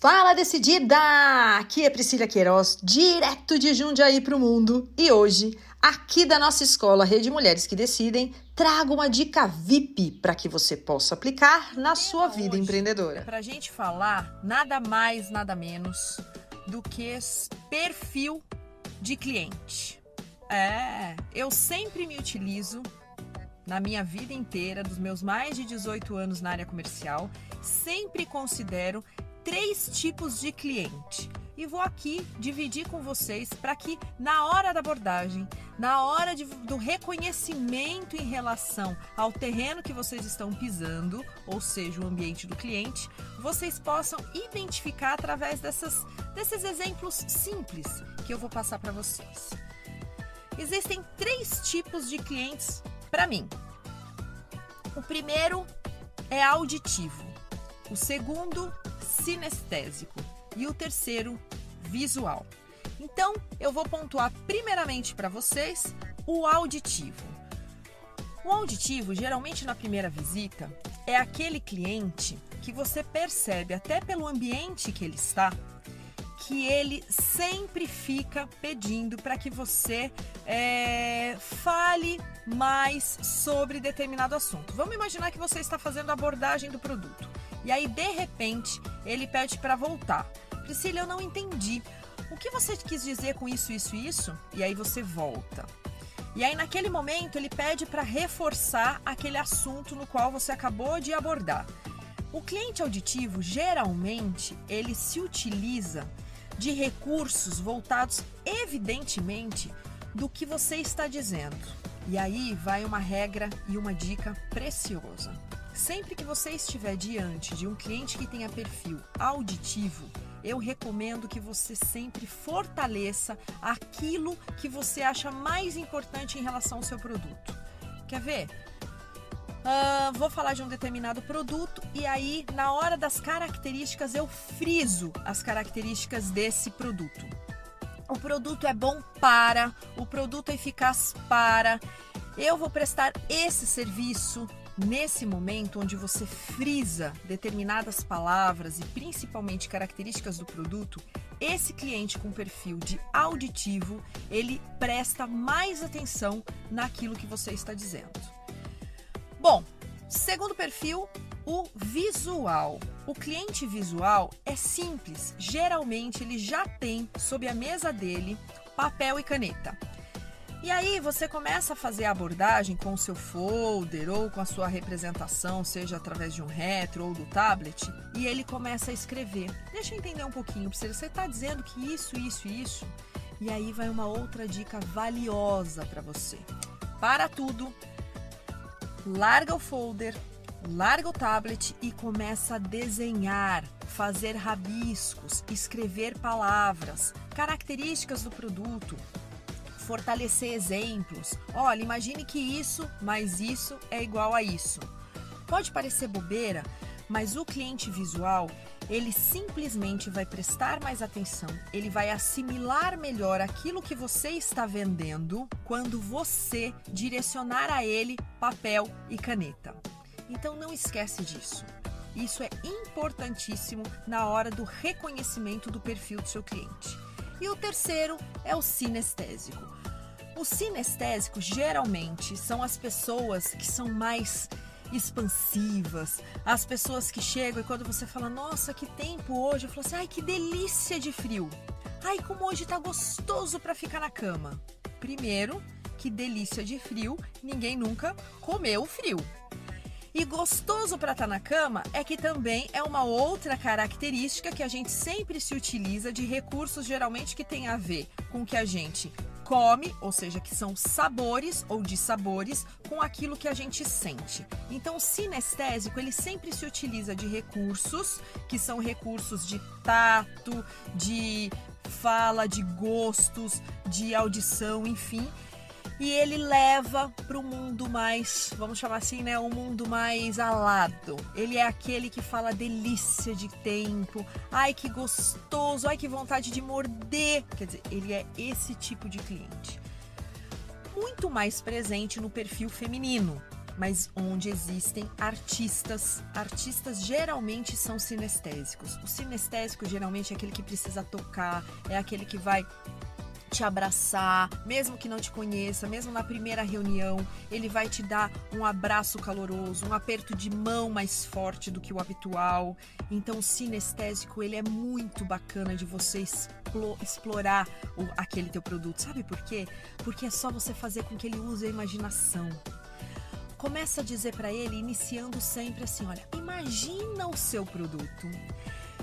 Fala decidida! Aqui é Priscila Queiroz, direto de Jundiaí para o mundo. E hoje, aqui da nossa escola Rede Mulheres que Decidem, trago uma dica VIP para que você possa aplicar na sua vida empreendedora. Para a gente falar nada mais, nada menos do que perfil de cliente. É, eu sempre me utilizo na minha vida inteira, dos meus mais de 18 anos na área comercial, sempre considero três tipos de cliente. E vou aqui dividir com vocês para que na hora da abordagem, na hora de, do reconhecimento em relação ao terreno que vocês estão pisando, ou seja, o ambiente do cliente, vocês possam identificar através dessas, desses exemplos simples que eu vou passar para vocês. Existem três tipos de clientes para mim. O primeiro é auditivo, o segundo sinestésico e o terceiro visual. Então, eu vou pontuar primeiramente para vocês o auditivo. O auditivo, geralmente na primeira visita, é aquele cliente que você percebe até pelo ambiente que ele está, que ele sempre fica pedindo para que você é, fale mais sobre determinado assunto. Vamos imaginar que você está fazendo a abordagem do produto. E aí, de repente, ele pede para voltar. Priscila, eu não entendi. O que você quis dizer com isso, isso, isso? E aí você volta. E aí, naquele momento, ele pede para reforçar aquele assunto no qual você acabou de abordar. O cliente auditivo, geralmente, ele se utiliza de recursos voltados, evidentemente, do que você está dizendo. E aí vai uma regra e uma dica preciosa. Sempre que você estiver diante de um cliente que tenha perfil auditivo, eu recomendo que você sempre fortaleça aquilo que você acha mais importante em relação ao seu produto. Quer ver? Uh, vou falar de um determinado produto e aí, na hora das características, eu friso as características desse produto. O produto é bom para, o produto é eficaz para, eu vou prestar esse serviço Nesse momento onde você frisa determinadas palavras e principalmente características do produto, esse cliente com perfil de auditivo, ele presta mais atenção naquilo que você está dizendo. Bom, segundo perfil, o visual. O cliente visual é simples, geralmente ele já tem sob a mesa dele papel e caneta. E aí você começa a fazer a abordagem com o seu folder ou com a sua representação, seja através de um retro ou do tablet, e ele começa a escrever. Deixa eu entender um pouquinho, você está dizendo que isso, isso e isso. E aí vai uma outra dica valiosa para você. Para tudo, larga o folder, larga o tablet e começa a desenhar, fazer rabiscos, escrever palavras, características do produto, fortalecer exemplos. Olha, imagine que isso mais isso é igual a isso. Pode parecer bobeira, mas o cliente visual, ele simplesmente vai prestar mais atenção, ele vai assimilar melhor aquilo que você está vendendo quando você direcionar a ele papel e caneta. Então não esquece disso. Isso é importantíssimo na hora do reconhecimento do perfil do seu cliente. E o terceiro é o sinestésico. O sinestésico geralmente são as pessoas que são mais expansivas, as pessoas que chegam e quando você fala, nossa, que tempo hoje, eu falo assim, ai, que delícia de frio. Ai, como hoje tá gostoso para ficar na cama. Primeiro, que delícia de frio, ninguém nunca comeu frio. E gostoso para estar tá na cama é que também é uma outra característica que a gente sempre se utiliza de recursos geralmente que tem a ver com que a gente come, ou seja, que são sabores ou dissabores com aquilo que a gente sente. Então, o sinestésico, ele sempre se utiliza de recursos que são recursos de tato, de fala, de gostos, de audição, enfim, e ele leva para o mundo mais, vamos chamar assim, né, um mundo mais alado. Ele é aquele que fala delícia de tempo, ai que gostoso, ai que vontade de morder. Quer dizer, ele é esse tipo de cliente. Muito mais presente no perfil feminino. mas onde existem artistas. Artistas geralmente são sinestésicos. O sinestésico geralmente é aquele que precisa tocar, é aquele que vai te abraçar, mesmo que não te conheça, mesmo na primeira reunião, ele vai te dar um abraço caloroso, um aperto de mão mais forte do que o habitual. Então, o sinestésico, ele é muito bacana de você explorar o, aquele teu produto. Sabe por quê? Porque é só você fazer com que ele use a imaginação. Começa a dizer para ele, iniciando sempre assim, olha, imagina o seu produto.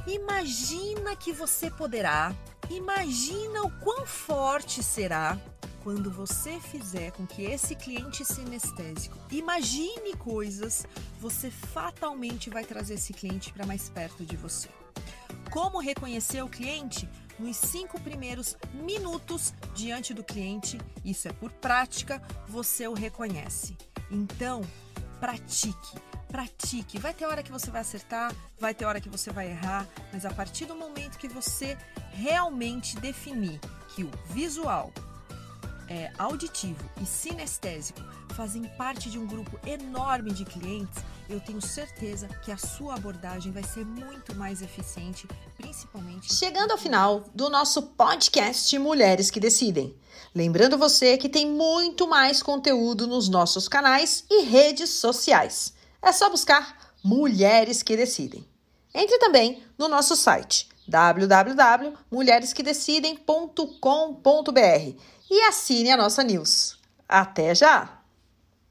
Imagina que você poderá Imagina o quão forte será quando você fizer com que esse cliente sinestésico imagine coisas, você fatalmente vai trazer esse cliente para mais perto de você. Como reconhecer o cliente? Nos cinco primeiros minutos diante do cliente, isso é por prática, você o reconhece. Então, pratique pratique. Vai ter hora que você vai acertar, vai ter hora que você vai errar, mas a partir do momento que você realmente definir que o visual, é, auditivo e sinestésico fazem parte de um grupo enorme de clientes, eu tenho certeza que a sua abordagem vai ser muito mais eficiente, principalmente. Chegando ao final do nosso podcast Mulheres que Decidem. Lembrando você que tem muito mais conteúdo nos nossos canais e redes sociais. É só buscar Mulheres que Decidem. Entre também no nosso site www.mulheresquedecidem.com.br e assine a nossa news. Até já!